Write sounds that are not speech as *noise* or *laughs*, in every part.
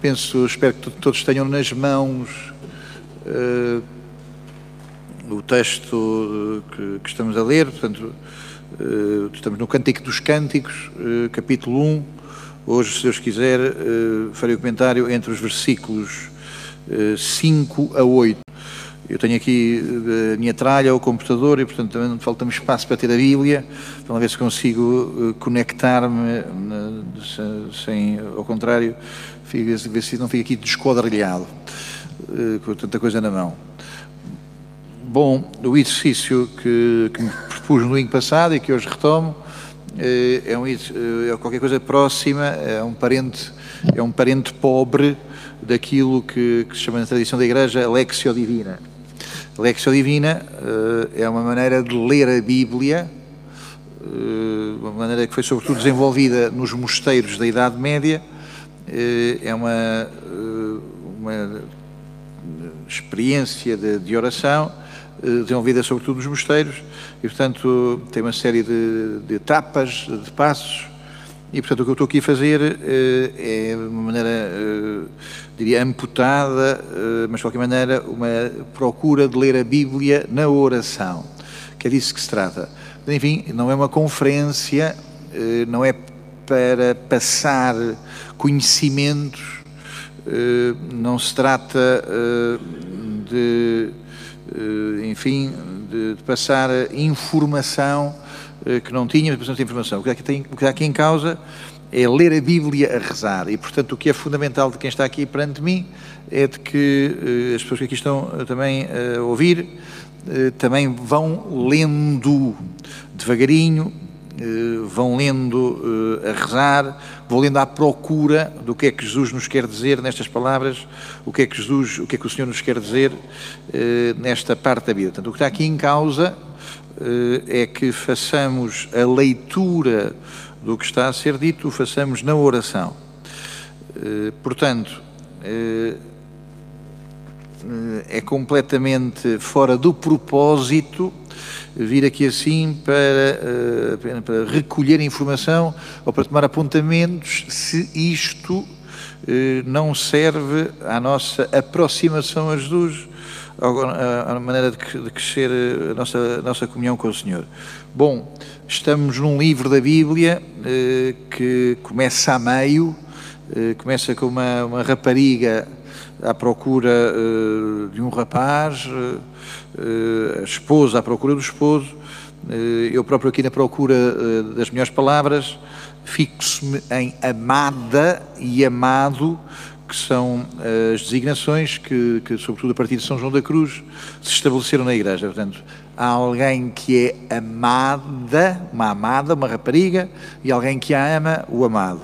penso, espero que todos tenham nas mãos uh, o texto que, que, estamos a ler, portanto, uh, estamos no Cântico dos Cânticos, uh, capítulo 1. Hoje, se Deus quiser, farei o comentário entre os versículos 5 a 8. Eu tenho aqui a minha tralha, o computador, e portanto também falta-me espaço para ter a Bíblia, para ver se consigo conectar-me sem, ao contrário, ver se não fica aqui desquadrilhado, eh, com tanta coisa na mão. Bom, o exercício que, que me propus no ano passado e que hoje retomo eh, é, um, é qualquer coisa próxima, é um parente, é um parente pobre daquilo que, que se chama na tradição da Igreja Lexio Divina. Lexio Divina eh, é uma maneira de ler a Bíblia, uma maneira que foi sobretudo desenvolvida nos mosteiros da Idade Média, eh, é uma, eh, uma experiência de, de oração eh, desenvolvida sobretudo nos mosteiros e, portanto, tem uma série de, de etapas, de passos e, portanto, o que eu estou aqui a fazer é uma maneira, diria, amputada, mas de qualquer maneira, uma procura de ler a Bíblia na oração, que é disso que se trata. Enfim, não é uma conferência, não é para passar conhecimentos, eh, não se trata eh, de, eh, enfim, de passar informação que não tínhamos, mas informação. O que, tem, o que está aqui em causa é ler a Bíblia a rezar. E, portanto, o que é fundamental de quem está aqui perante mim é de que as pessoas que aqui estão também a ouvir também vão lendo devagarinho, vão lendo eh, a rezar, vão lendo à procura do que é que Jesus nos quer dizer nestas palavras, o que é que Jesus, o que é que o Senhor nos quer dizer eh, nesta parte da vida. Portanto, o que está aqui em causa é que façamos a leitura do que está a ser dito, o façamos na oração. Portanto, é completamente fora do propósito vir aqui assim para, eh, para recolher informação ou para tomar apontamentos se isto eh, não serve à nossa aproximação a Jesus, à maneira de crescer a nossa, a nossa comunhão com o Senhor. Bom, estamos num livro da Bíblia eh, que começa a meio, começa com uma, uma rapariga à procura de um rapaz uh, a esposa à procura do esposo, uh, eu próprio aqui na procura das melhores palavras, fixo-me em amada e amado, que são as designações que, que, sobretudo a partir de São João da Cruz, se estabeleceram na Igreja. Portanto, há alguém que é amada, uma amada, uma rapariga, e alguém que a ama, o amado.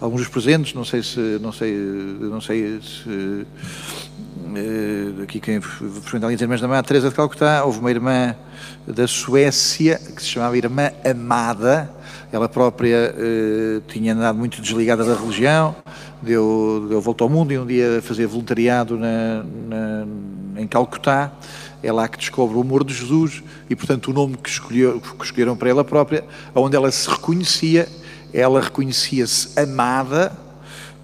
Alguns dos presentes, não sei se, não sei, não sei se uh, aqui quem frequenta as Irmãs da Mãe, Teresa de Calcutá, houve uma irmã da Suécia que se chamava Irmã Amada, ela própria uh, tinha andado muito desligada da religião, deu, deu volta ao mundo e um dia fazia voluntariado na, na, em Calcutá, é lá que descobre o amor de Jesus e, portanto, o nome que, escolheu, que escolheram para ela própria, onde ela se reconhecia, ela reconhecia-se amada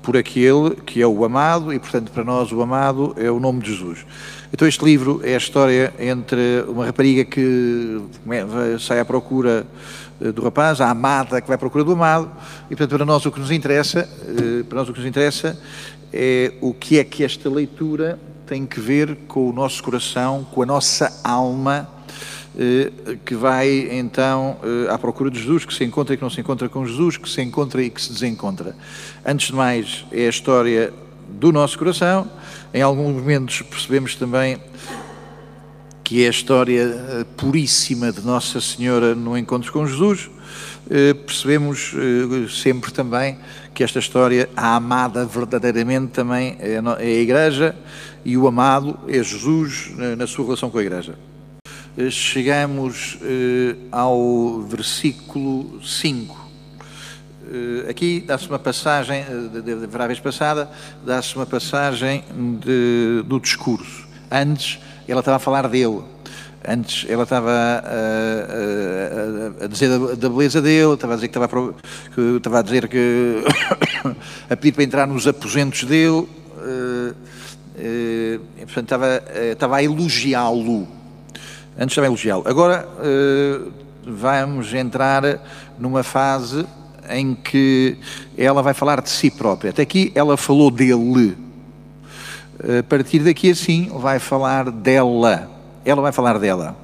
por aquele que é o amado, e portanto para nós o amado é o nome de Jesus. Então este livro é a história entre uma rapariga que sai à procura eh, do rapaz, a amada que vai à procura do amado, e portanto para nós o que nos interessa, eh, para nós o que nos interessa é o que é que esta leitura tem que ver com o nosso coração, com a nossa alma, que vai então eh, à procura de Jesus, que se encontra e que não se encontra com Jesus, que se encontra e que se desencontra. Antes de mais, é a história do nosso coração. Em alguns momentos percebemos também que é a história eh, puríssima de Nossa Senhora no encontro com Jesus. Percebemos sempre também que esta história, a amada verdadeiramente também é a Igreja e o amado é Jesus na sua relação com a Igreja. Eh, chegamos eh, ao versículo 5. Eh, aqui dá-se uma passagem, da vez passada, dá-se uma passagem de, do discurso. Antes, ela estava a falar dele. Antes ela estava a, a, a, a dizer da, beleza dele, estava a dizer que estava, que, estava a dizer que *coughs* a pedir para entrar nos aposentos dele, e, portanto estava, estava a elogiá-lo. Antes a elogiá-lo. Agora vamos entrar numa fase em que ela vai falar de si própria. Até aqui ela falou dele. A partir daqui assim vai falar dela. Ela vai falar dela.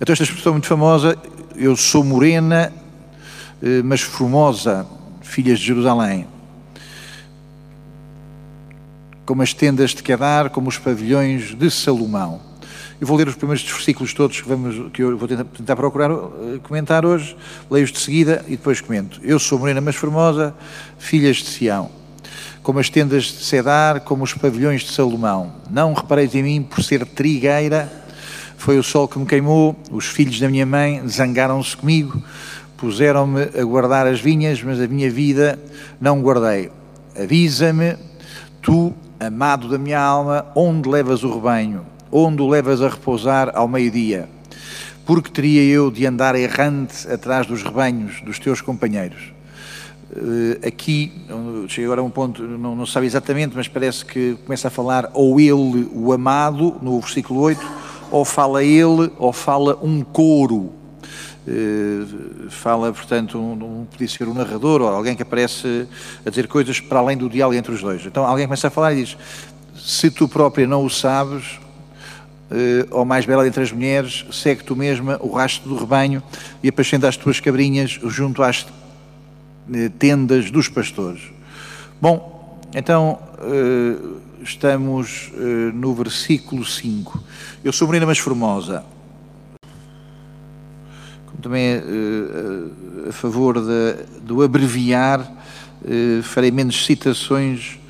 Então esta expressão muito famosa, eu sou morena, eh, mas formosa, filhas de Jerusalém. Como as tendas de Quedar, como os pavilhões de Salomão. Eu vou ler os primeiros versículos todos que, vamos, que eu vou tentar, tentar procurar uh, comentar hoje, leio-os de seguida e depois comento. Eu sou morena mas formosa, filhas de Sião, como as tendas de Cedar, como os pavilhões de Salomão. Não repareis em mim por ser trigueira, foi o sol que me queimou, os filhos da minha mãe zangaram-se comigo, puseram-me a guardar as vinhas, mas a minha vida não guardei. Avisa-me, tu, amado da minha alma, onde levas o rebanho? Onde o levas a repousar ao meio-dia? Porque teria eu de andar errante atrás dos rebanhos dos teus companheiros? Uh, aqui, chega agora a um ponto, não, não sabe exatamente, mas parece que começa a falar ou ele, o amado, no versículo 8, ou fala ele, ou fala um coro. Uh, fala, portanto, um, um, podia ser um narrador ou alguém que aparece a dizer coisas para além do diálogo entre os dois. Então alguém começa a falar e diz: Se tu própria não o sabes, ó mais bela dentre as mulheres, segue tu mesma o rastro do rebanho e apacenta as tuas cabrinhas junto às uh, tendas dos pastores. Bom, então uh, estamos no versículo 5. Eu sou menina mas formosa. Como também a favor de, do abreviar, farei menos citações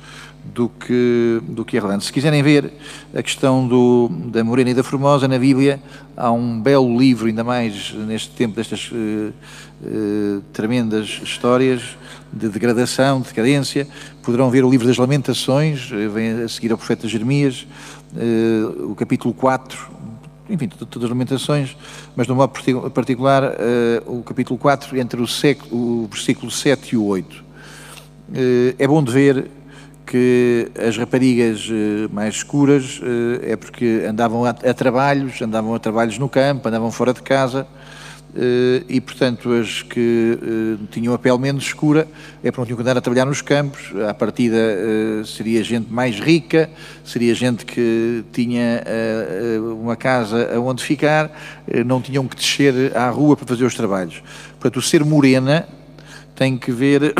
do que, do que é relevante. Se quiserem ver a questão do, da Morena e da Formosa na Bíblia, há um belo livro, ainda mais neste tempo destas uh, uh, tremendas histórias de degradação, de decadência. Poderão ver o livro das Lamentações, uh, vem a seguir ao profeta Jeremias, o capítulo 4, enfim, todas as lamentações, mas no modo particular o capítulo 4, entre o, século, o versículo 7 e o 8. É bom de ver que as raparigas eh, mais escuras eh, é porque andavam a, a, trabalhos, andavam a trabalhos no campo, andavam fora de casa eh, e, portanto, as que tinham a pele menos escura é porque não tinham que andar a trabalhar nos campos. À partida seria gente mais rica, seria gente que tinha uma casa onde ficar, não tinham que descer à rua para fazer os trabalhos. Portanto, o ser morena tem que ver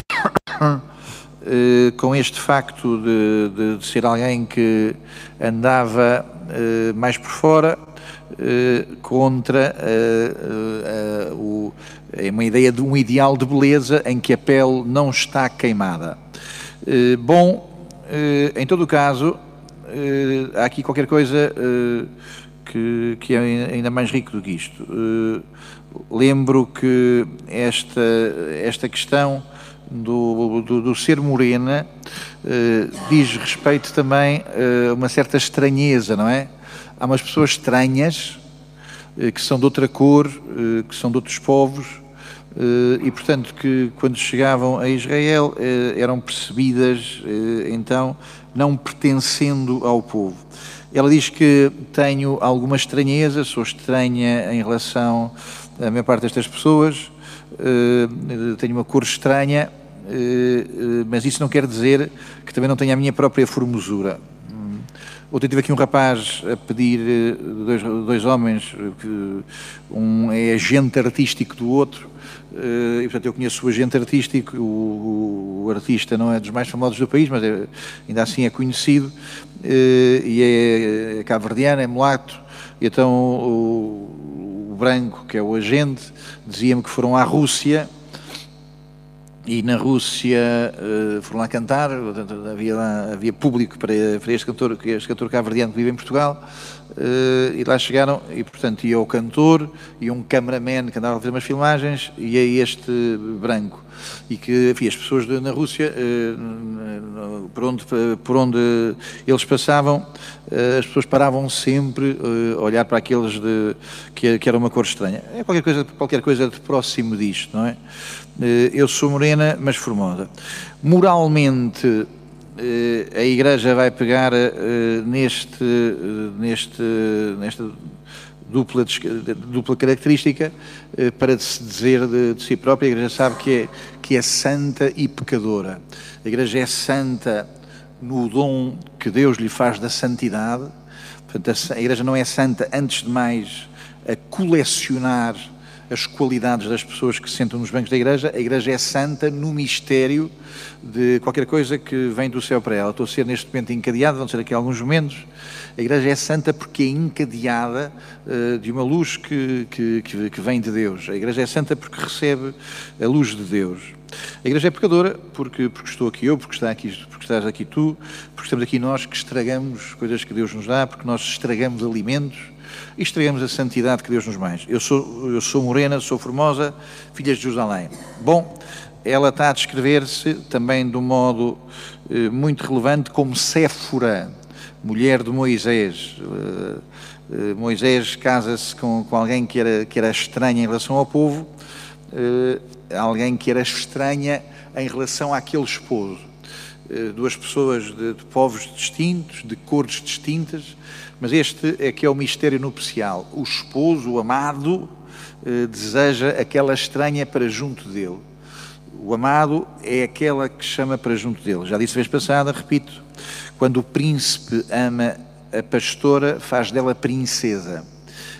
Eh, com este facto de, de, de, ser alguém que andava uh, mais por fora uh, contra o, é uma ideia de um ideal de beleza em que a pele não está queimada. bom, em todo o caso, há aqui qualquer coisa que, que, é ainda mais rico do que isto. lembro que esta, esta questão do, do, do ser morena uh, diz respeito também a uh, uma certa estranheza, não é? Há umas pessoas estranhas uh, que são de outra cor, que são de outros povos e, portanto, que quando chegavam a Israel eram percebidas, então, não pertencendo ao povo. Ela diz que tenho alguma estranheza, sou estranha em relação à maior parte destas pessoas, tenho uma cor estranha, mas isso não quer dizer que também não tenha a minha própria formosura. Um, ontem tive aqui um rapaz a pedir, dois, dois homens, um é agente artístico do outro, e portanto eu conheço o agente artístico, o, o, artista não é dos mais famosos do país, mas é, ainda assim é conhecido, e é, é cabo-verdiano, é mulato, e então o, o branco, que é o agente, dizia-me que foram à Rússia e na Rússia uh, foram lá cantar, havia, lá, havia público para, para este cantor, que este cantor cabo-verdiano que vive em Portugal, uh, e lá chegaram, e portanto ia o cantor, e um cameraman que andava a fazer umas filmagens, e é este branco. E que enfim, as pessoas de, na Rússia, eh, por, onde, por onde eles passavam, eh, as pessoas paravam sempre a olhar para aqueles de, que, que era uma cor estranha. É qualquer coisa, qualquer coisa de próximo disto, não é? Eu sou morena, mas formosa. Moralmente, a Igreja vai pegar neste, neste, nesta dupla, dupla característica eh, para se dizer de, de, si própria. A Igreja sabe que é, que é santa e pecadora. A Igreja é santa no dom que Deus lhe faz da santidade. Portanto, a Igreja não é santa, antes de mais, a colecionar as qualidades das pessoas que se sentam nos bancos da Igreja. A Igreja é santa no mistério de qualquer coisa que vem do céu para ela. Estou a ser neste momento encadeado, vão ser aqui alguns momentos a Igreja é santa porque é encadeada uh, de uma luz que, que, que, vem de Deus. A Igreja é santa porque recebe a luz de Deus. A Igreja é pecadora porque, porque estou aqui eu, porque, está aqui, porque estás aqui tu, porque estamos aqui nós que estragamos coisas que Deus nos dá, porque nós estragamos alimentos e estragamos a santidade que Deus nos mais. Eu sou, eu sou morena, sou formosa, filha de Jerusalém. Bom, ela está a descrever-se também de um modo eh, muito relevante como Séfora mulher de Moisés. Uh, uh, Moisés casa-se com, com alguém que era, que era estranha em relação ao povo, uh, alguém que era estranha em relação àquele esposo. duas pessoas de, de, povos distintos, de cores distintas, mas este é que é o mistério nupcial. O esposo, o amado, deseja aquela estranha para junto dele. O amado é aquela que chama para junto dele. Já disse a vez passada, repito, quando o príncipe ama a pastora, faz dela princesa.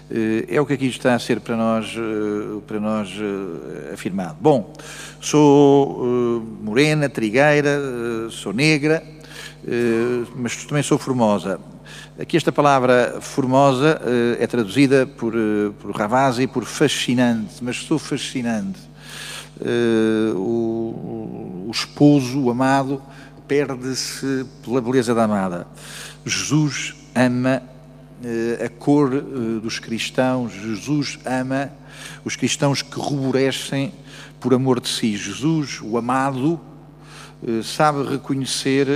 Eh, é o que aqui está a ser para nós, eh, para nós eh, afirmado. Bom, sou morena, trigueira, sou negra, mas também sou formosa. Aqui esta palavra formosa é traduzida por, por Ravasi por fascinante, mas sou fascinante. O, o esposo, o amado, perde-se pela beleza da amada. Jesus ama uh, a cor uh, dos cristãos, Jesus ama os cristãos que ruborecem por amor de si. Jesus, o amado, uh, sabe reconhecer,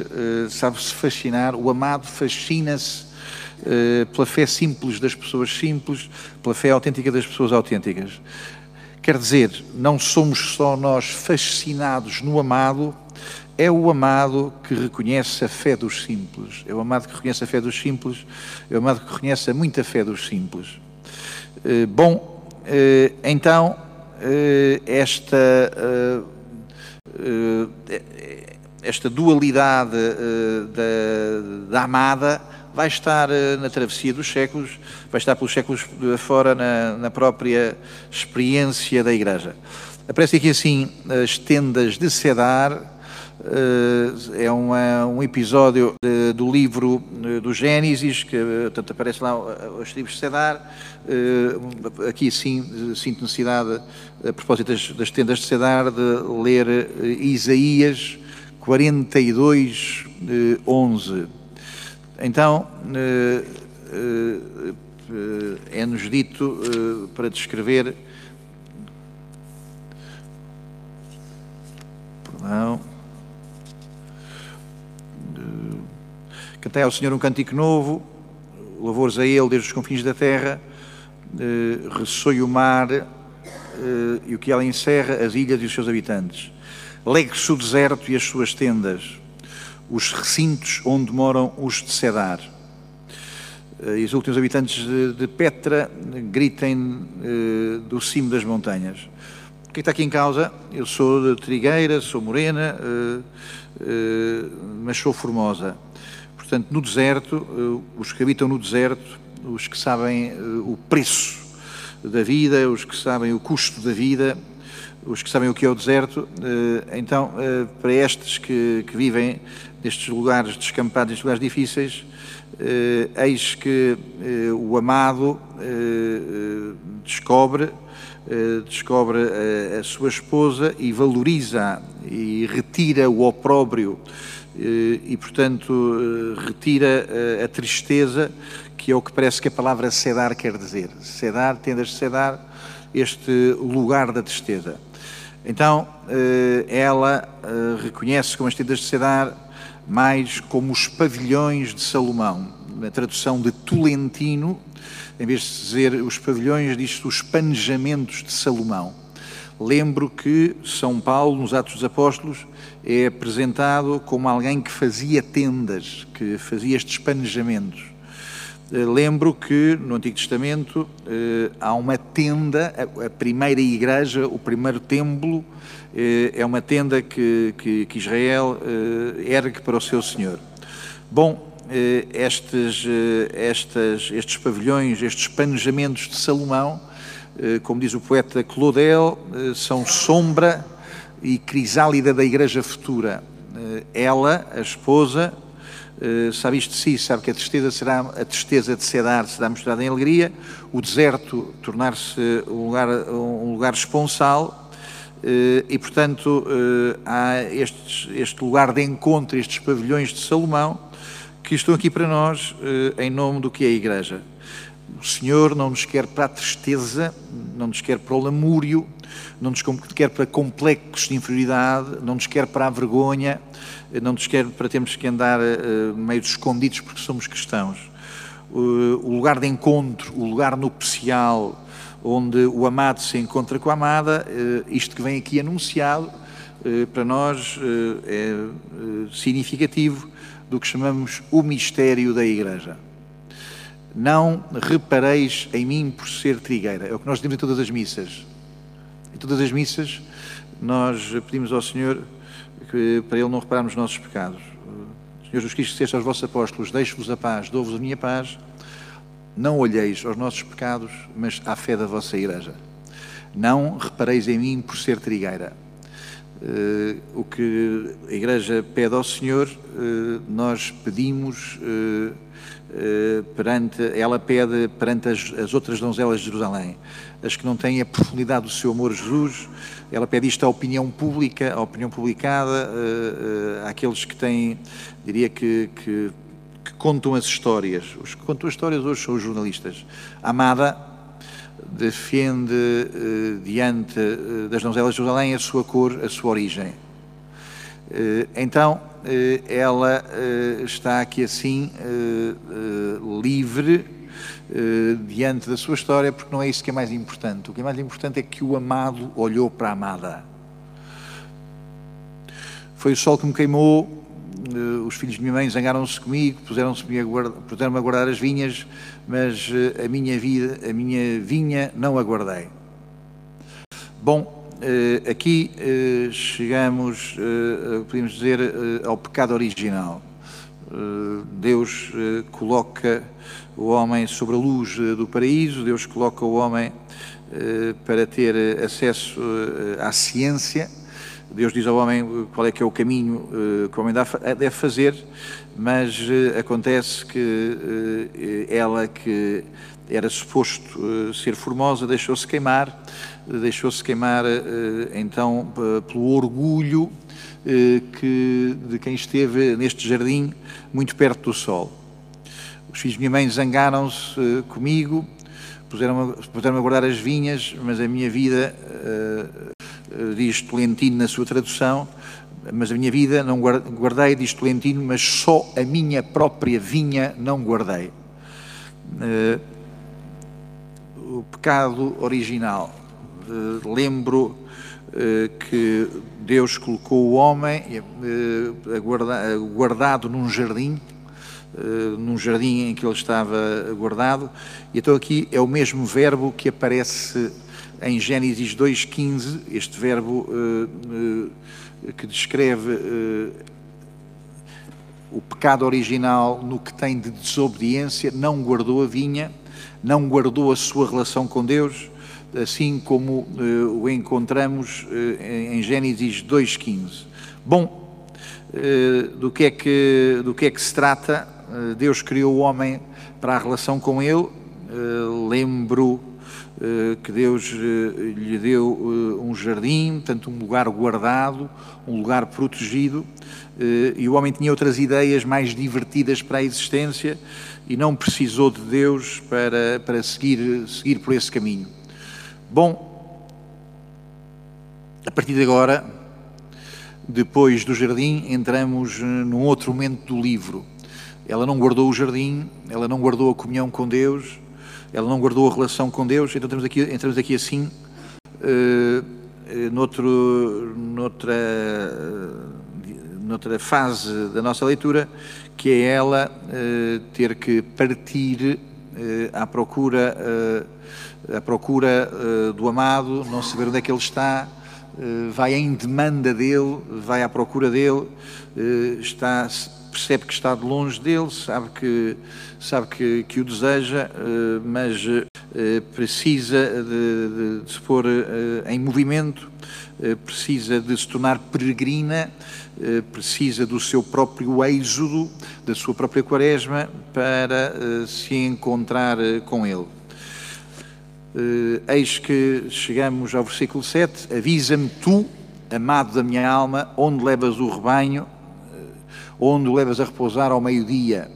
sabe se fascinar, o amado fascina-se pela fé simples das pessoas simples, pela fé autêntica das pessoas autênticas. Quer dizer, não somos só nós fascinados no amado, é o amado que reconhece a fé dos simples. É o amado que reconhece a fé dos simples. É o amado que reconhece a muita fé dos simples. Eh, bom, eh, então, eh, esta, esta dualidade da, da amada vai estar na travessia dos séculos, vai estar pelos séculos fora na, na própria experiência da Igreja. Aparece aqui assim as tendas de Cedar, eh, é uma, um episódio de, do livro eh, do Gênesis, que portanto, aparece lá os tribos de Cedar. Eh, aqui sim, sinto necessidade, a propósito das, das tendas de Cedar, de ler Isaías 42, 11. Então, é-nos dito para descrever. Perdão. Cantei ao Senhor um cântico novo, louvores a Ele desde os confins da terra, eh, ressoe o mar eh, e o que ela encerra, as ilhas e os seus habitantes. Legue-se o deserto e as suas tendas, os recintos onde moram os de Cedar. Eh, e os últimos habitantes de, de Petra gritem eh, do cimo das montanhas. O que está aqui em causa? Eu sou de Trigueira, sou morena, eh, eh, mas sou formosa. Portanto, no deserto, eh, os que habitam no deserto, os que sabem eh, o preço da vida, os que sabem o custo da vida, os que sabem o que é o deserto, eh, então, para estes que, que vivem nestes lugares descampados, nestes lugares difíceis, eis que o amado descobre descobre a, sua esposa e valoriza e retira o opróbrio eh, e, portanto, eh, retira eh, a tristeza, que é o que parece que a palavra sedar quer dizer. Sedar, tendas sedar, este lugar da tristeza. Então, ela reconhece como as tendas de Cedar mais como os pavilhões de Salomão. Na tradução de Tolentino, em vez de dizer os pavilhões, diz os panejamentos de Salomão. Lembro que São Paulo, nos Atos dos Apóstolos, é apresentado como alguém que fazia tendas, que fazia estes panejamentos. Eh, lembro que no Antigo Testamento eh, há uma tenda, a primeira igreja, o primeiro templo, eh, é uma tenda que, que, que Israel ergue para o seu Senhor. Bom, estes, estes, estes pavilhões, estes panejamentos de Salomão, eh, como diz o poeta Claudel, eh, são sombra e crisálida da igreja futura. Eh, ela, a esposa, sabe isto de si, sabe que a tristeza será a tristeza de Cedar será mostrada em alegria, o deserto tornar-se um lugar, um lugar esponsal e, portanto, há estes, este lugar de encontro, estes pavilhões de Salomão, que estão aqui para nós em nome do que é a Igreja. O Senhor não nos quer para a tristeza, não nos quer para o lamúrio, não nos quer para complexos de inferioridade, não nos quer para a vergonha, não nos quer para termos que andar uh, meio escondidos porque somos cristãos. O lugar de encontro, o lugar nupcial, onde o amado se encontra com a amada, isto que vem aqui anunciado, para nós é significativo do que chamamos o mistério da Igreja. Não repareis em mim por ser trigueira. É o que nós dizemos em todas as missas. Em todas as missas, nós pedimos ao Senhor que, para Ele não reparar nos nossos pecados. Senhor Jesus Cristo disseste aos vossos apóstolos: Deixo-vos a paz, dou-vos a minha paz. Não olheis aos nossos pecados, mas à fé da vossa igreja. Não repareis em mim por ser trigueira. Uh, o que a Igreja pede ao Senhor, uh, nós pedimos uh, perante, ela pede perante as, as, outras donzelas de Jerusalém, as que não têm a profundidade do seu amor a Jesus, ela pede isto à opinião pública, à opinião publicada, àqueles que têm, diria que, que, que contam as histórias. Os que contam as histórias hoje são os jornalistas. Amada, defende eh, diante eh, das donzelas de Jerusalém a sua cor, a sua origem. Eh, então, ela está aqui assim, livre, diante da sua história, porque não é isso que é mais importante. O que é mais importante é que o amado olhou para a amada. Foi o sol que me queimou, os filhos de minha mãe zangaram-se comigo, puseram-se-me a, puseram a guardar as vinhas, mas uh, a minha vida, a minha vinha não aguardei. Bom, uh, aqui chegamos, podemos dizer, ao pecado original. Deus coloca o homem sobre a luz do paraíso, Deus coloca o homem para ter acesso à ciência, Deus diz ao homem qual é que é o caminho eh, que o homem deve fazer, mas eh, acontece que eh, ela que era suposto ser formosa deixou-se queimar, deixou-se queimar então pelo orgulho que, de quem esteve neste jardim muito perto do sol. Os filhos de minha mãe zangaram-se comigo, puseram-me puseram a guardar as vinhas, mas a minha vida eh, diz Tolentino na sua tradução, mas a minha vida não guardei, diz Tolentino, mas só a minha própria vinha não guardei. Uh, o pecado original. Uh, lembro que Deus colocou o homem guardado num jardim, num jardim em que ele estava guardado, e então aqui é o mesmo verbo que aparece em Gênesis 2,15, este verbo uh, uh, que descreve uh, o pecado original no que tem de desobediência, não guardou a vinha, não guardou a sua relação com Deus, assim como o encontramos em Gênesis 2,15. Bom, do que, é que, do que é que se trata? Deus criou o homem para a relação com Ele. lembro eh, que Deus eh, lhe deu eh, um jardim, portanto, um lugar guardado, um lugar protegido, e o homem tinha outras ideias mais divertidas para a existência e não precisou de Deus para, para seguir, seguir por esse caminho. Bom, a partir de agora, depois do jardim, entramos num outro momento do livro. Ela não guardou o jardim, ela não guardou a comunhão com Deus, ela não guardou a relação com Deus, então entramos aqui, entramos aqui assim, uh, noutro, noutra, noutra fase da nossa leitura, que é ela uh, ter que partir à procura, à procura do amado, não saber onde é que ele está, vai em demanda dele, vai à procura dele, está, percebe que está de longe dele, sabe que, sabe que, que o deseja, mas precisa de, de, se pôr em movimento, precisa de se tornar peregrina eh, precisa do seu próprio êxodo, da sua própria quaresma, para eh, se encontrar eh, com Ele. Eis que chegamos ao versículo 7: Avisa-me tu, amado da minha alma, onde levas o rebanho, onde o levas a repousar ao meio-dia.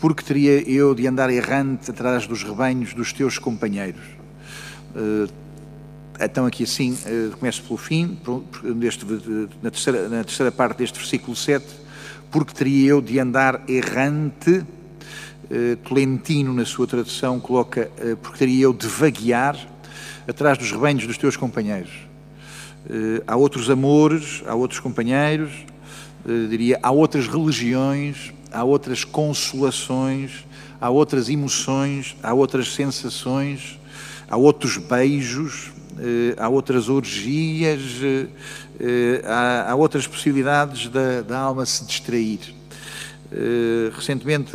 Porque teria eu de andar errante atrás dos rebanhos dos teus companheiros? então aqui assim, eh, começo pelo fim, neste, na, terceira, na terceira parte deste versículo 7, porque teria eu de andar errante, eh, Tolentino na sua tradução coloca, eh, porque teria eu de vaguear atrás dos rebanhos dos teus companheiros. Há outros amores, há outros companheiros, diria, há outras religiões, há outras consolações, há outras emoções, há outras sensações, há outros beijos, eh, há outras orgias, eh, eh, há, há outras possibilidades da, da, alma se distrair. Recentemente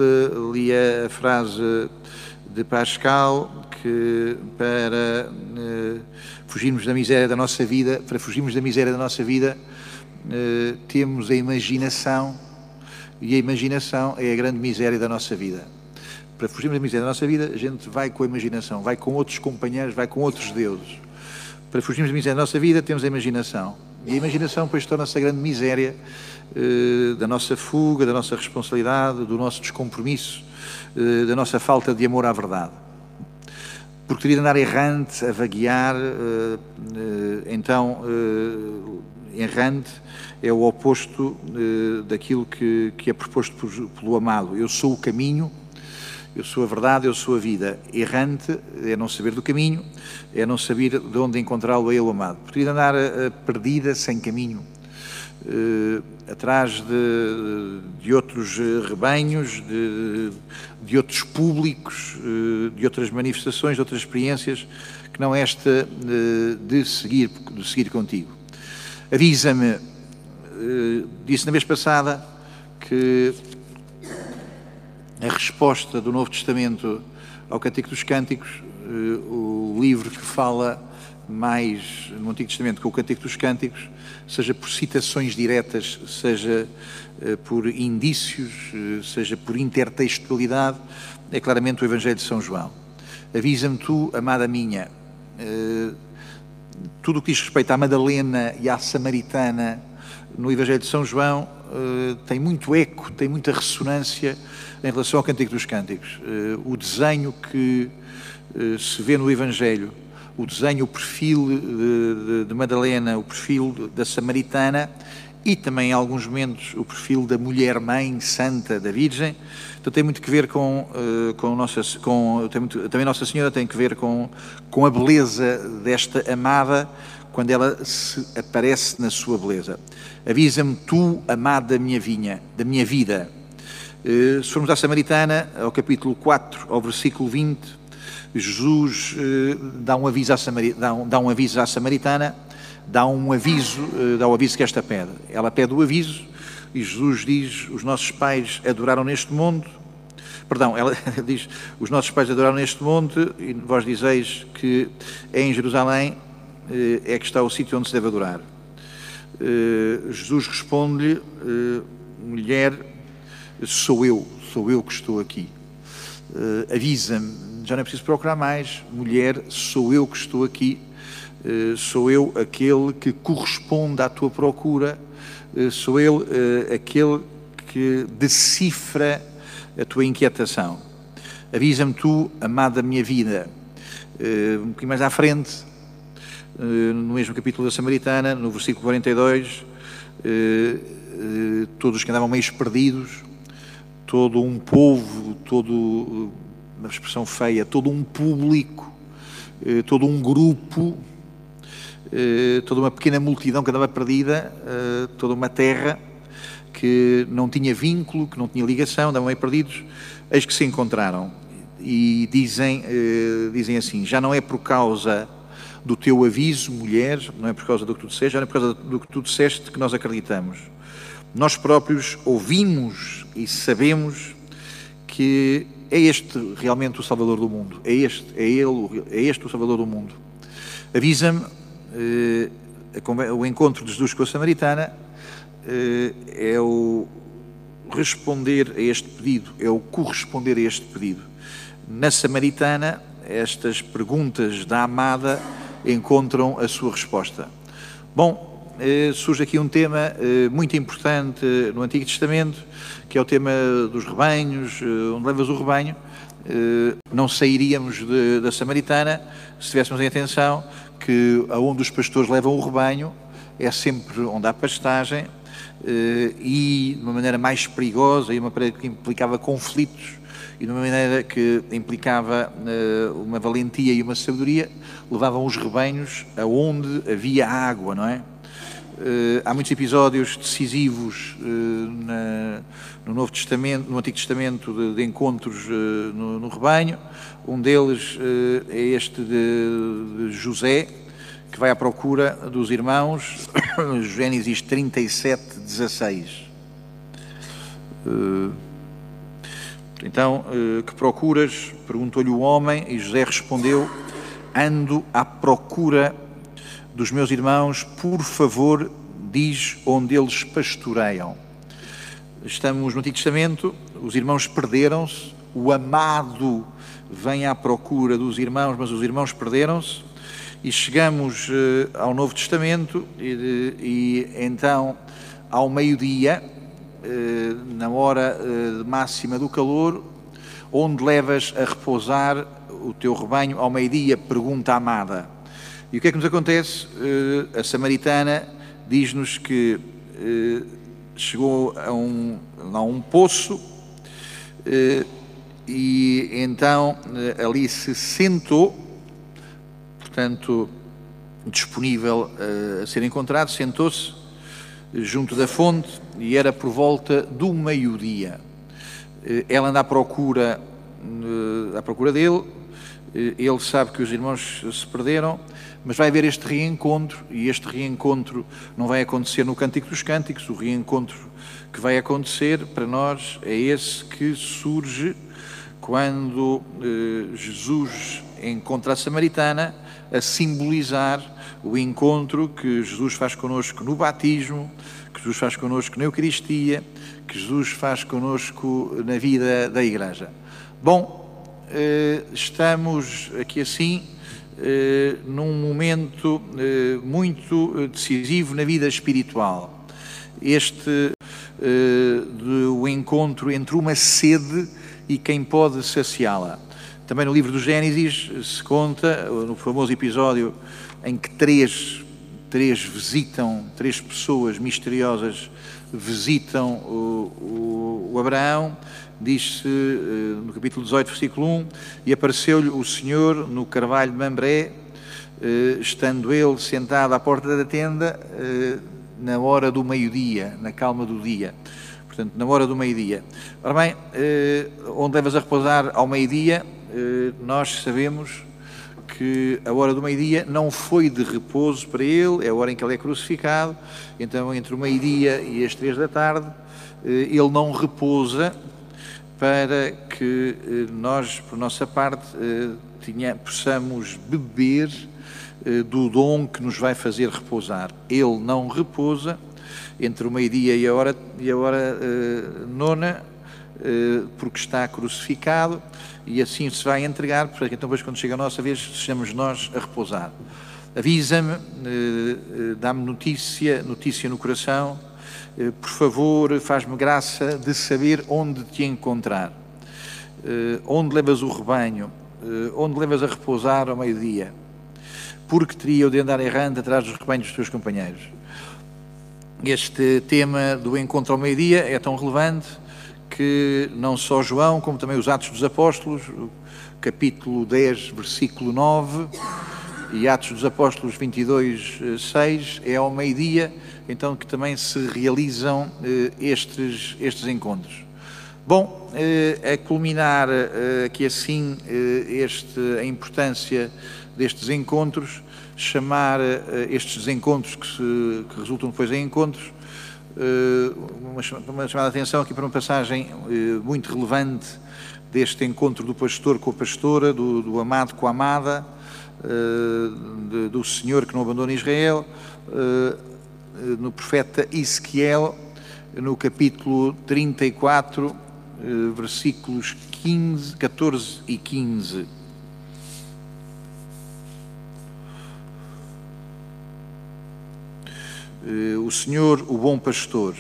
li a frase de Pascal que para fugirmos da miséria da nossa vida, para fugirmos da miséria da nossa vida, temos a imaginação e a imaginação é a grande miséria da nossa vida. Para fugirmos da miséria da nossa vida, a gente vai com a imaginação, vai com outros companheiros, vai com outros deuses. Para fugirmos da miséria da nossa vida, temos a imaginação. E a imaginação, depois, torna-se a grande miséria eh, da nossa fuga, da nossa responsabilidade, do nosso descompromisso, eh, da nossa falta de amor à verdade. Porque teria de andar errante, a vaguear, eh, eh então, eh, errante é o oposto eh, daquilo que, que é proposto por, pelo amado. Eu sou o caminho, eu sou a verdade, eu sou a vida. Errante é não saber do caminho, é não saber de onde encontrá-lo a ele amado. Poderia andar perdida, sem caminho, uh, atrás de, de, outros eh, rebanhos, de, de outros públicos, de outras manifestações, de outras experiências, que não esta de, seguir, de seguir contigo. Avisa-me, disse na vez passada, que a resposta do Novo Testamento ao Cântico dos Cânticos, eh, o livro que fala mais no Antigo Testamento com o Cântico dos Cânticos, seja por citações diretas, seja eh, por indícios, eh, seja por intertextualidade, é claramente o Evangelho de São João. Avisa-me tu, amada minha, tudo o que diz respeito à Madalena e à Samaritana no Evangelho de São João tem muito eco, tem muita ressonância em relação ao Cântico dos Cânticos. Eh, o desenho que eh, se vê no Evangelho, o desenho, o perfil de, de Madalena, o perfil da Samaritana e também em alguns momentos o perfil da mulher-mãe santa da Virgem. Então tem muito que ver com, eh, com Nossa, com, muito, também Nossa Senhora tem que ver com, com a beleza desta amada quando ela se aparece na sua beleza. Avisa-me tu, amada da minha vinha, da minha vida, eh, se formos à Samaritana, ao capítulo 4, ao versículo 20, Jesus eh, dá um aviso à, dá um, dá um aviso à Samaritana, dá um aviso, eh, dá o aviso que esta pede. Ela pede o aviso e Jesus diz: Os nossos pais adoraram neste mundo. Perdão, ela *laughs* diz: Os nossos pais adoraram neste monte e vós dizeis que em Jerusalém é que está o sítio onde se deve adorar. Jesus responde-lhe: Mulher, sou eu, sou eu que estou aqui. Avisa-me, já não é preciso procurar mais, mulher, sou eu que estou aqui, sou eu aquele que corresponde à tua procura, uh, sou eu aquele que decifra a tua inquietação. Avisa-me tu, amada minha vida. um pouquinho mais à frente, no mesmo capítulo da Samaritana, no versículo 42, todos os que andavam meio perdidos, todo um povo, todo, uma expressão feia, todo um público, todo um grupo, toda uma pequena multidão que andava perdida, toda uma terra que não tinha vínculo, que não tinha ligação, andavam meio perdidos, eis que se encontraram e dizem, eh, dizem assim: já não é por causa do teu aviso, mulher, não é por causa do que tu disseste, já não é por causa do que tu disseste que nós acreditamos. Nós próprios ouvimos e sabemos que é este realmente o Salvador do mundo, é este, é ele, é este o Salvador do mundo. Avisa-me eh, o encontro de Jesus com a Samaritana eh, é o responder a este pedido, é o corresponder a este pedido. Na Samaritana, estas perguntas da amada encontram a sua resposta. Bom, eh, surge aqui um tema eh, muito importante no Antigo Testamento, que é o tema dos rebanhos, eh, onde levas o rebanho. Não sairíamos de, da Samaritana se tivéssemos em atenção que aonde os pastores levam o rebanho é sempre onde há pastagem e de uma maneira mais perigosa e uma maneira que implicava conflitos e de uma maneira que implicava uh, uma valentia e uma sabedoria, levavam os rebanhos aonde havia água, não é? Uh, há muitos episódios decisivos no Novo Testamento, no Antigo Testamento, de, encontros no, rebanho. Um deles é este de, José, que vai à procura dos irmãos, *coughs* Gênesis 37, 16. Então, eh, que procuras? Perguntou-lhe o homem, e José respondeu: Ando à procura dos meus irmãos, por favor, diz onde eles pastoreiam. Estamos no Antigo Testamento, os irmãos perderam-se, o amado vem à procura dos irmãos, mas os irmãos perderam-se, e chegamos uh, ao Novo Testamento, e, e então, ao meio-dia, eh, na hora eh, máxima do calor, onde levas a repousar o teu rebanho ao meio-dia? Pergunta amada. E o que é que nos acontece? Eh, a samaritana diz-nos que chegou a um, a um poço e então ali se sentou, portanto, disponível a ser encontrado, sentou-se junto da fonte e era por volta do meio-dia. Eh, ela anda à procura, eh, à procura dele, eh, ele sabe que os irmãos se perderam, mas vai haver este reencontro, e este reencontro não vai acontecer no Cântico dos Cânticos, o reencontro que vai acontecer para nós é esse que surge quando Jesus encontra a Samaritana a simbolizar o encontro que Jesus faz connosco no batismo, que Jesus faz connosco na Eucaristia, que Jesus faz connosco na vida da Igreja. Bom, eh, estamos aqui assim eh, num momento eh, muito decisivo na vida espiritual. Este do encontro entre uma sede e quem pode saciá-la. Também no livro do Gênesis se conta, no famoso episódio em que três, três visitam, três pessoas misteriosas visitam o, o, o Abraão, diz-se eh, no capítulo 18, versículo 1, e apareceu-lhe o Senhor no carvalho de Mambré, eh, estando ele sentado à porta da tenda, eh, na hora do meio-dia, na calma do dia. Portanto, na hora do meio-dia. Ora bem, onde levas a repousar ao meio-dia, nós sabemos que a hora do meio-dia não foi de repouso para ele, é a hora em que ele é crucificado, então entre o meio-dia e as três da tarde, eh, ele não repousa para que eh, nós, por nossa parte, eh, tinha, possamos beber do dom que nos vai fazer repousar. Ele não repousa entre o meio-dia e a hora, e a hora nona, porque está crucificado, e assim se vai entregar, para que então depois quando chega a nossa vez sejamos nós a repousar. Avisa-me, eh, eh, dá-me notícia, notícia no coração, eh, por favor, faz-me graça de saber onde te encontrar, onde levas o rebanho, onde levas a repousar ao meio-dia. porque teria eu de andar errando atrás dos rebanhos dos teus companheiros. Este tema do encontro ao meio-dia é tão relevante que não só João, como também os Atos dos Apóstolos, capítulo 10, versículo 9, e Atos dos Apóstolos 22, 6, é ao meio-dia, então que também se realizam eh, estes, estes encontros. Bom, eh, a culminar eh, aqui assim este, a importância destes encontros, chamar estes encontros que, se, que resultam depois em encontros, uma, uma chamada de atenção aqui para uma passagem muito relevante deste encontro do pastor com a pastora, do, do amado com a amada, do Senhor que não abandona Israel, no profeta Ezequiel, no capítulo 34, versículos 15, 14 e 15. O Senhor, o bom pastor.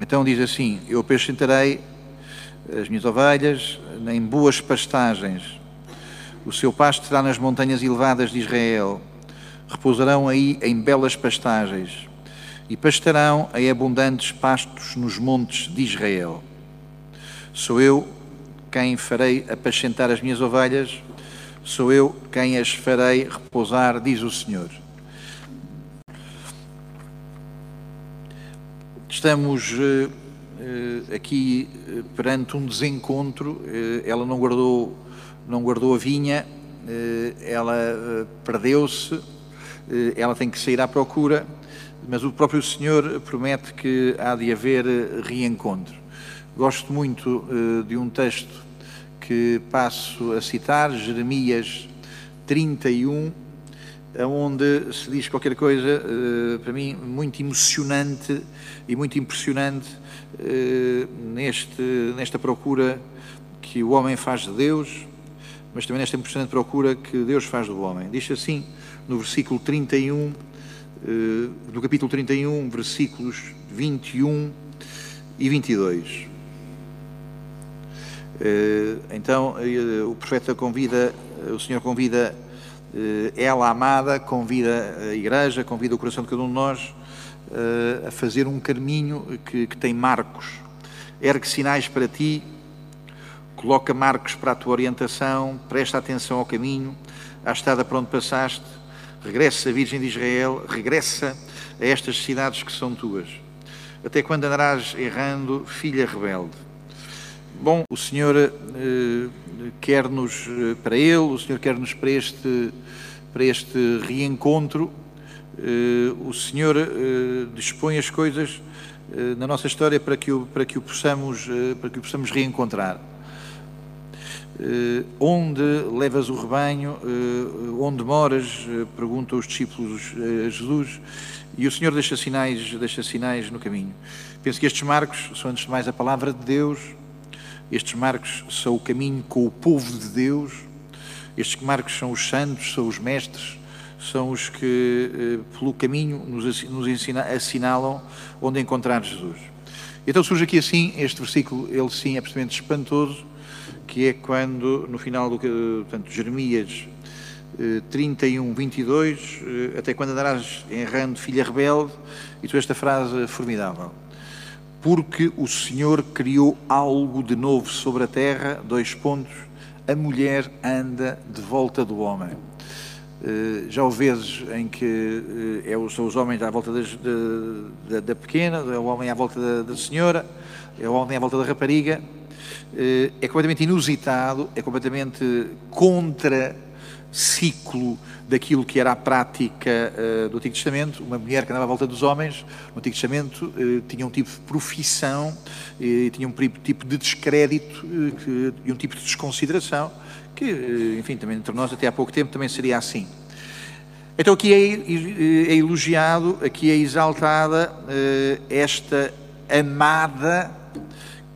Então diz assim: Eu apacentarei as minhas ovelhas em boas pastagens. O seu pasto será nas montanhas elevadas de Israel. Repousarão aí em belas pastagens e pastarão em abundantes pastos nos montes de Israel. Sou eu quem farei apacentar as minhas ovelhas, sou eu quem as farei repousar, diz o Senhor. Estamos uh, uh, aqui uh, perante um desencontro. ela não guardou, não guardou a vinha, ela perdeu-se, ela tem que sair à procura mas o próprio Senhor promete que há de haver eh, reencontro. Gosto muito de um texto que passo a citar, Jeremias 31, onde se diz qualquer coisa, uh, para mim, muito emocionante e muito impressionante uh, neste, nesta procura que o homem faz de Deus, mas também nesta impressionante procura que Deus faz do homem. Diz assim, no versículo 31, eh, do capítulo 31, versículos 21 e 22. Eh, então, eh, o profeta convida, o Senhor convida ela, amada, convida a igreja, convida o coração de cada um de nós a fazer um caminho que, que tem marcos. Ergue sinais para ti, coloca marcos para a tua orientação, presta atenção ao caminho, à estrada para onde passaste, Regressa, Virgem de Israel, regressa a estas cidades que são tuas. Até quando andarás errando, filha rebelde? Bom, o Senhor eh, quer-nos eh, para Ele, o Senhor quer-nos para este, para este reencontro. Eh, o Senhor eh, dispõe as coisas eh, na nossa história para que o, para que o, possamos, eh, para que o possamos reencontrar. Onde levas o rebanho, onde moras, uh, perguntam os discípulos a Jesus, e o Senhor deixa sinais, deixa sinais no caminho. Penso que estes marcos são, antes de mais, a palavra de Deus, estes marcos são o caminho com o povo de Deus, estes marcos são os santos, são os mestres, são os que, pelo caminho, nos, nos ensina, assinalam onde encontrar Jesus. Então surge aqui assim, este versículo, ele sim é absolutamente espantoso, que é quando, no final do portanto, Jeremias 31, eh, 22, eh, até quando andarás errando, filha rebelde, e tu esta frase formidável. Porque o Senhor criou algo de novo sobre a terra, dois pontos, a mulher anda de volta do homem. Uh, já houve vezes em que uh, é, são os homens à volta da, da, pequena, é o homem à volta da, da senhora, é o homem à volta da rapariga, eh, é completamente inusitado, é completamente contra ciclo daquilo que era a prática uh, do Antigo Testamento. Uma mulher que andava à volta dos homens, no Antigo Testamento, uh, tinha um tipo de profissão, uh, tinha um tipo de descrédito que, e um tipo de desconsideração, que, enfim, também entre nós até há pouco tempo também seria assim. Então aqui é, é elogiado, aqui é exaltada esta amada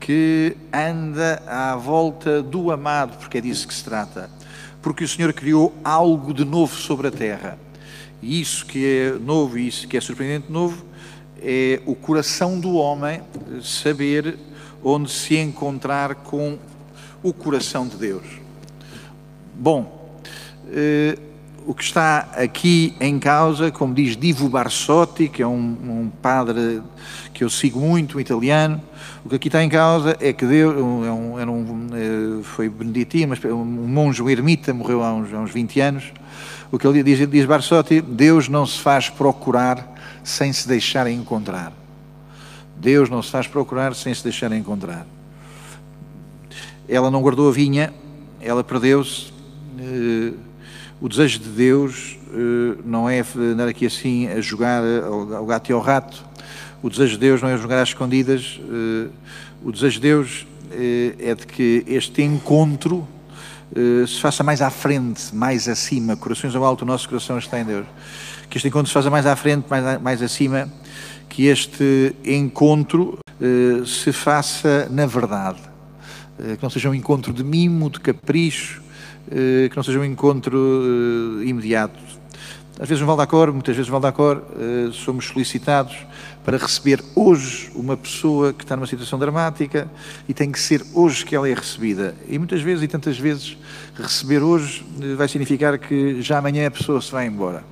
que anda à volta do amado, porque é disso que se trata. Porque o Senhor criou algo de novo sobre a terra. E isso que é novo e isso que é surpreendente novo é o coração do homem saber onde se encontrar com o coração de Deus. Bom, o que está aqui em causa, como diz Divo Barsotti, que é um, um, padre que eu sigo muito, um italiano, o que aqui está em causa é que Deus, é um, era um, eh, foi beneditino, mas um monge, um ermita, morreu há uns, há uns 20 anos, o que ele diz, diz Barsotti, Deus não se faz procurar sem se deixar encontrar. Deus não se faz procurar sem se deixar encontrar. Ela não guardou a vinha, ela perdeu-se, eh, o desejo de Deus uh, não é andar aqui assim a jogar ao, gato e ao rato. O desejo de Deus não é jogar às escondidas. Uh, o desejo de Deus uh, é de que este encontro se faça mais à frente, mais acima. Corações ao alto, o nosso coração está em Deus. Que este encontro se faça mais à frente, mais, mais acima. Que este encontro se faça na verdade. que não seja um encontro de mimo, de capricho, eh, que não seja um encontro imediato. Às vezes no Valdacor, muitas vezes no uh, somos solicitados para receber hoje uma pessoa que está numa situação dramática e tem que ser hoje que ela é recebida. E muitas vezes e tantas vezes receber hoje vai significar que já amanhã a pessoa se vai embora.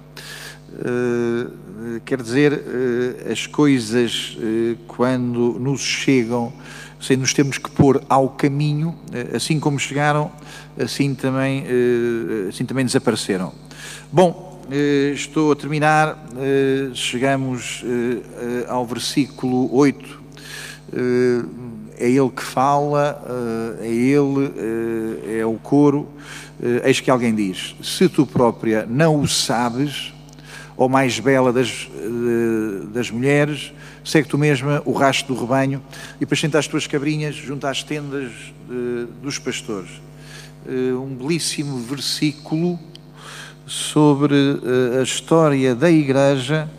Uh, quer dizer, uh, as coisas uh, quando nos chegam, sem nos temos que pôr ao caminho, assim como chegaram, assim também, eh, assim também desapareceram. Bom, eh, estou a terminar, eh, chegamos ao versículo 8. É ele que fala, é ele, é o coro. Eis que alguém diz: Se tu própria não o sabes, ou mais bela das, das mulheres, segue tu mesma o rastro do rebanho e apresenta as tuas cabrinhas junto às tendas dos pastores. Eh, um belíssimo versículo sobre eh, a história da Igreja,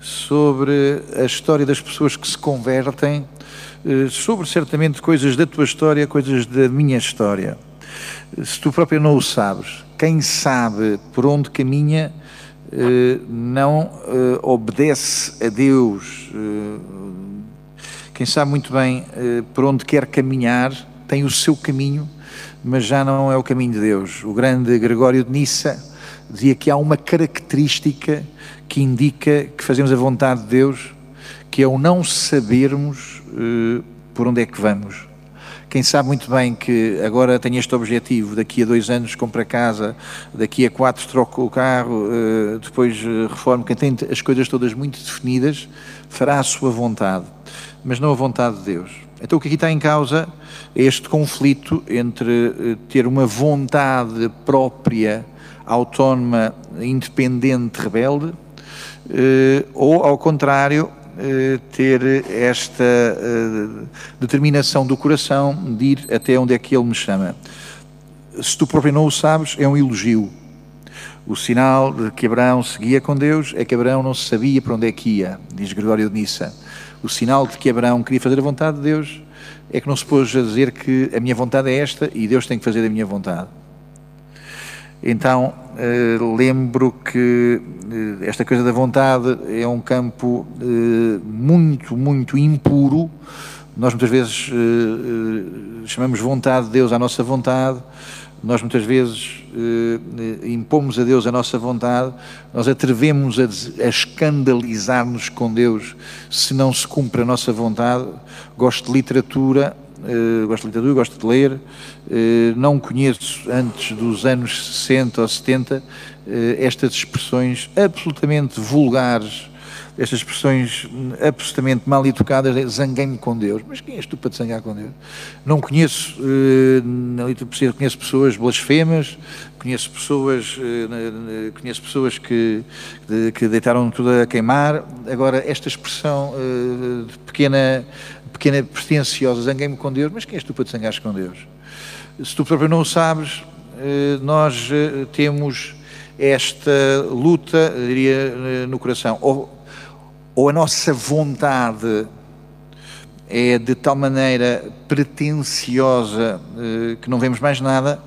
sobre a história das pessoas que se convertem, eh, sobre certamente coisas da tua história, coisas da minha história. Se tu próprio não o sabes, quem sabe por onde caminha não obedece a Deus. Quem sabe muito bem por onde quer caminhar tem o seu caminho mas já não é o caminho de Deus. O grande Gregório de Nissa dizia que há uma característica que indica que fazemos a vontade de Deus, que é o não sabermos uh, por onde é que vamos. Quem sabe muito bem que agora tenho este objetivo, daqui a dois anos compro a casa, daqui a quatro troco o carro, uh, depois uh, reformo, quem tem as coisas todas muito definidas, fará a sua vontade, mas não a vontade de Deus. Então o que aqui está em causa é este conflito entre eh, ter uma vontade própria, autónoma, independente, rebelde, eh, ou ao contrário, eh, ter esta determinação do coração de ir até onde é que ele me chama. Se tu próprio não o sabes, é um elogio. O sinal de que Abraão seguia com Deus é que Abraão não sabia para onde é que ia, diz Gregório de Nissa o sinal de que Abraão queria fazer a vontade de Deus é que não se pôs a dizer que a minha vontade é esta e Deus tem que fazer a minha vontade. Então, eh, lembro que eh, esta coisa da vontade é um campo eh, muito, muito impuro. Nós muitas vezes chamamos vontade de Deus à nossa vontade, nós muitas vezes impomos a Deus a nossa vontade, nós atrevemos a, a escandalizar-nos com Deus se não se cumpre a nossa vontade. Gosto de literatura, eh, gosto de literatura, gosto de ler, eh, não conheço antes dos anos 60 ou 70 eh, estas expressões absolutamente vulgares estas expressões absolutamente mal educadas, é zanguei-me com Deus. Mas quem és tu para te zangar com Deus? Não conheço, na literatura conheço pessoas blasfemas, conheço pessoas, conheço pessoas que, que deitaram tudo a queimar. Agora, esta expressão de pequena, pequena pretenciosa, zanguei-me com Deus, mas quem és tu para te zangares com Deus? Se tu próprio não o sabes, nós temos esta luta, diria, no coração. Ou, ou a nossa vontade é de tal maneira pretenciosa eh, que não vemos mais nada,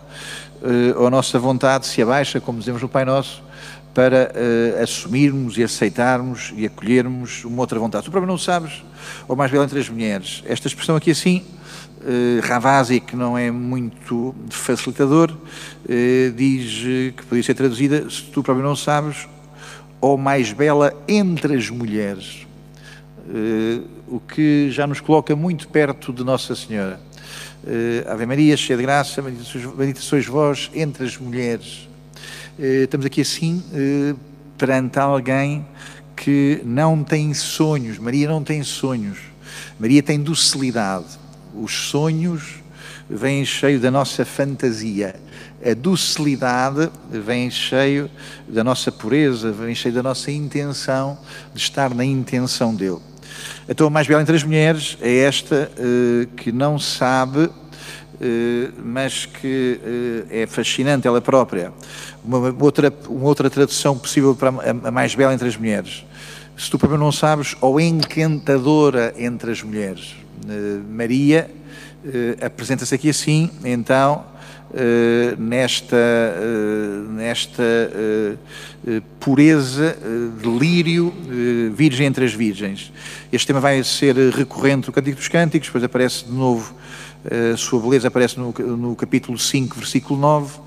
eh, ou a nossa vontade se abaixa, como dizemos no Pai Nosso, para uh, assumirmos e aceitarmos e acolhermos uma outra vontade. Tu próprio não sabes, ou mais bela entre as mulheres. Esta expressão aqui assim, uh, Ravasi, que não é muito facilitador, uh, diz que podia ser traduzida, se tu próprio não sabes, ou mais bela entre as mulheres. o que já nos coloca muito perto de Nossa Senhora. Ave Maria, cheia de graça, bendita sois vós entre as mulheres. Eh, estamos aqui assim eh, perante alguém que não tem sonhos. Maria não tem sonhos. Maria tem docilidade. Os sonhos vêm cheio da nossa fantasia. A docilidade vem cheio da nossa pureza, vem cheio da nossa intenção de estar na intenção dele. Então, a mais bela entre as mulheres é esta uh, que não sabe eh, mas que eh, é fascinante ela própria. Uma outra, uma outra tradução possível para a mais bela entre as mulheres. Se tu próprio não sabes, ou encantadora entre as mulheres. Eh, Maria apresenta-se aqui assim, então, nesta, nesta pureza, delírio, virgem entre as virgens. Este tema vai ser recorrente no Cântico dos Cânticos, depois aparece de novo a sua beleza aparece no, no capítulo 5, versículo 9, eh,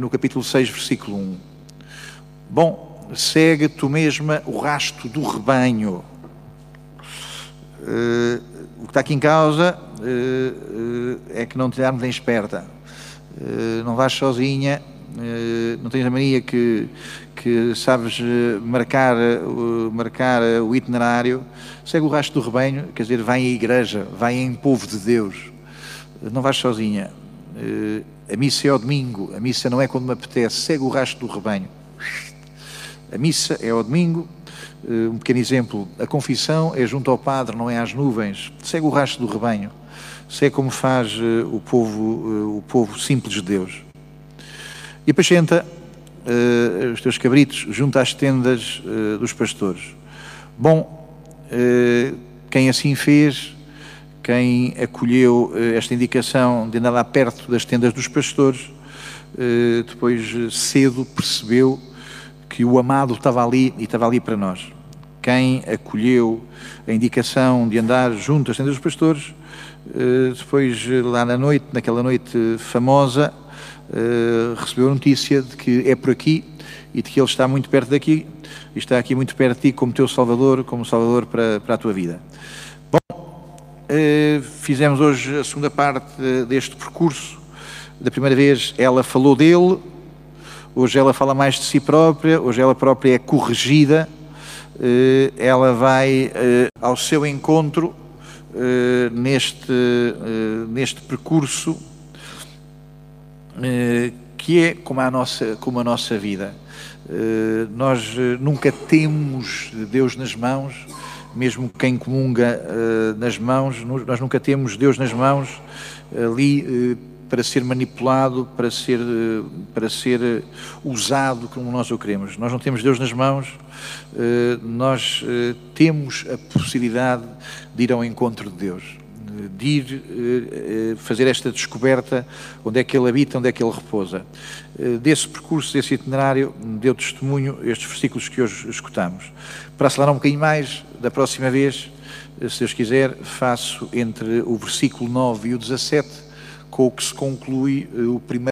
no capítulo 6, versículo 1. Bom, segue tu mesma o rasto do rebanho. Uh, o que está aqui em causa uh, uh, é que não te armes esperta. não vais sozinha, não tens a mania que, que sabes marcar, marcar o itinerário. Segue o rasto do rebanho, quer dizer, vai à igreja, vai em povo de Deus não vais sozinha. Uh, a missa é ao domingo, a missa não é quando me apetece, segue o rastro do rebanho. A missa é ao domingo, uh, um pequeno exemplo, a confissão é junto ao padre, não é às nuvens, segue o rastro do rebanho, segue como faz uh, o, povo, o povo simples de Deus. E apacenta os teus cabritos junto às tendas dos pastores. Bom, quem assim fez quem acolheu eh, esta indicação de andar lá perto das tendas dos pastores, eh, depois cedo percebeu que o amado estava ali e estava ali para nós. Quem acolheu a indicação de andar junto às tendas dos pastores, eh, depois lá na noite, naquela noite famosa, recebeu a notícia de que é por aqui e de que ele está muito perto daqui e está aqui muito perto de ti como teu Salvador, como Salvador para, para a tua vida. Eh, fizemos hoje a segunda parte deste percurso. Da primeira vez ela falou dele, hoje ela fala mais de si própria, hoje ela própria é corrigida, eh, ela vai eh, ao seu encontro neste, neste percurso que é como a nossa, como a nossa vida. Nós nunca temos Deus nas mãos, mesmo quem comunga uh, nas mãos, nós nunca temos Deus nas mãos ali uh, para ser manipulado, para ser, uh, para ser usado como nós o queremos. Nós não temos Deus nas mãos, nós temos a possibilidade de ir ao encontro de Deus de ir fazer esta descoberta, onde é que ele habita, onde é que ele repousa. Desse percurso, desse itinerário, deu testemunho estes versículos que hoje escutamos. Para acelerar um bocadinho mais, da próxima vez, se Deus quiser, faço entre o versículo 9 e o 17, com o que se conclui eh, o primeiro